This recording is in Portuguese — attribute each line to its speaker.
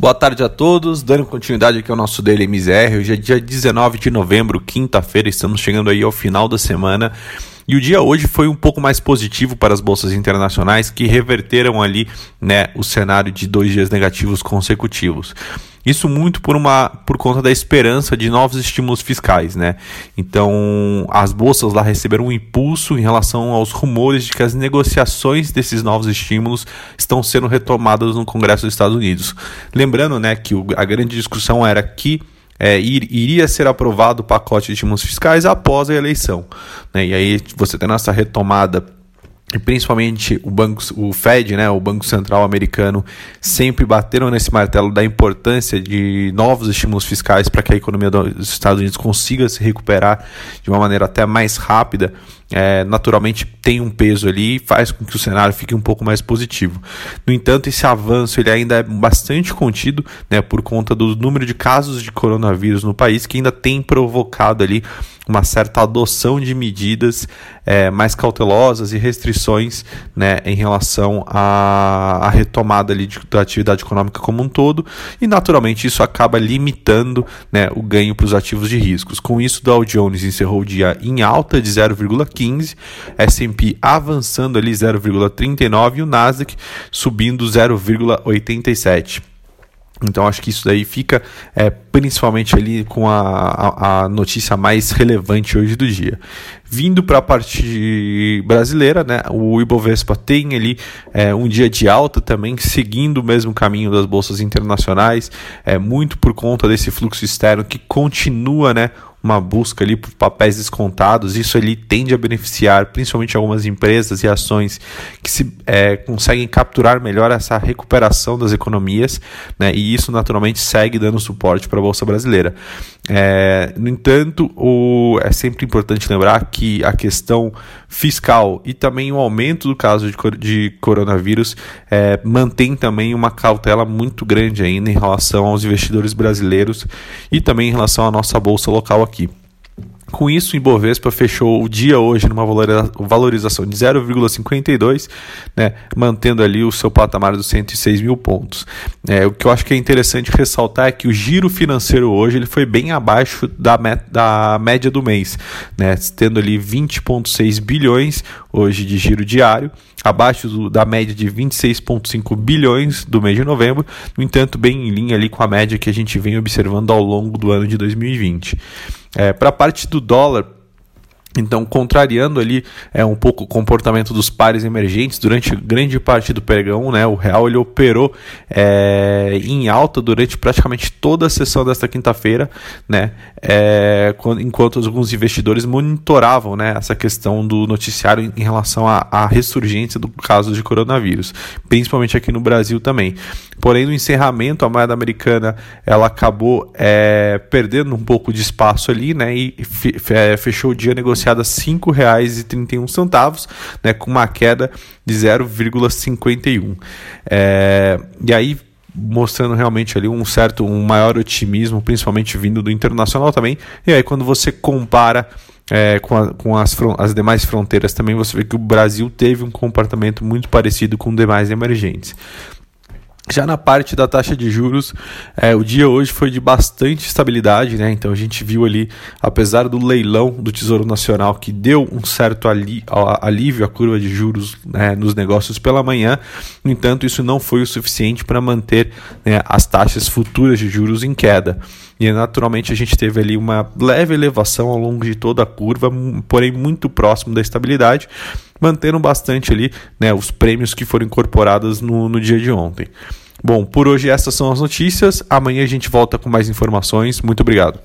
Speaker 1: Boa tarde a todos, dando continuidade aqui ao nosso Daily MZR. Hoje é dia 19 de novembro, quinta-feira, estamos chegando aí ao final da semana. E o dia hoje foi um pouco mais positivo para as bolsas internacionais que reverteram ali né, o cenário de dois dias negativos consecutivos. Isso muito por uma por conta da esperança de novos estímulos fiscais, né? Então, as bolsas lá receberam um impulso em relação aos rumores de que as negociações desses novos estímulos estão sendo retomadas no Congresso dos Estados Unidos. Lembrando, né, que a grande discussão era que é, iria ser aprovado o pacote de estímulos fiscais após a eleição. Né? E aí você tendo essa retomada e principalmente o banco, o Fed, né, o Banco Central americano, sempre bateram nesse martelo da importância de novos estímulos fiscais para que a economia dos Estados Unidos consiga se recuperar de uma maneira até mais rápida é, naturalmente tem um peso ali e faz com que o cenário fique um pouco mais positivo. No entanto, esse avanço ele ainda é bastante contido né, por conta do número de casos de coronavírus no país, que ainda tem provocado ali uma certa adoção de medidas é, mais cautelosas e restrições né, em relação à, à retomada ali de, da atividade econômica como um todo, e naturalmente isso acaba limitando né, o ganho para os ativos de riscos. Com isso, Dow Jones encerrou o dia em alta de 0,15 0,15, S&P avançando ali 0,39 e o Nasdaq subindo 0,87. Então acho que isso daí fica é, principalmente ali com a, a, a, notícia mais relevante hoje do dia. Vindo para a parte brasileira, né, o Ibovespa tem ali é, um dia de alta também, seguindo o mesmo caminho das bolsas internacionais, é, muito por conta desse fluxo externo que continua né, uma busca ali por papéis descontados, isso ele tende a beneficiar principalmente algumas empresas e ações que se é, conseguem capturar melhor essa recuperação das economias, né, e isso naturalmente segue dando suporte para a Bolsa Brasileira. É, no entanto, o, é sempre importante lembrar que a questão fiscal e também o aumento do caso de, de coronavírus é, mantém também uma cautela muito grande ainda em relação aos investidores brasileiros e também em relação à nossa bolsa local aqui. Com isso, o Ibovespa fechou o dia hoje numa valorização de 0,52, né, mantendo ali o seu patamar dos 106 mil pontos. É, o que eu acho que é interessante ressaltar é que o giro financeiro hoje ele foi bem abaixo da, da média do mês, né, tendo ali 20,6 bilhões hoje de giro diário, abaixo do, da média de 26,5 bilhões do mês de novembro, no entanto, bem em linha ali com a média que a gente vem observando ao longo do ano de 2020. É, Para a parte do dólar, então, contrariando ali é um pouco o comportamento dos pares emergentes durante grande parte do pregão, né? O real ele operou é, em alta durante praticamente toda a sessão desta quinta-feira, né? É, enquanto alguns investidores monitoravam, né? Essa questão do noticiário em, relação à, ressurgência do caso de coronavírus, principalmente aqui no Brasil também. Porém, no encerramento, a moeda americana ela acabou é, perdendo um pouco de espaço ali, né? E fechou o dia negociado a R$ 5,31, né? Com uma queda de 0,51. É, e aí mostrando realmente ali um certo, um maior otimismo, principalmente vindo do internacional também. E aí quando você compara é, com, a, com as, as demais fronteiras também, você vê que o Brasil teve um comportamento muito parecido com demais emergentes. Já na parte da taxa de juros, é, o dia hoje foi de bastante estabilidade, né? Então a gente viu ali, apesar do leilão do Tesouro Nacional que deu um certo ali, alívio à curva de juros né, nos negócios pela manhã, no entanto, isso não foi o suficiente para manter né, as taxas futuras de juros em queda. E naturalmente a gente teve ali uma leve elevação ao longo de toda a curva, porém muito próximo da estabilidade, mantendo bastante ali né, os prêmios que foram incorporados no, no dia de ontem. Bom, por hoje essas são as notícias. Amanhã a gente volta com mais informações. Muito obrigado.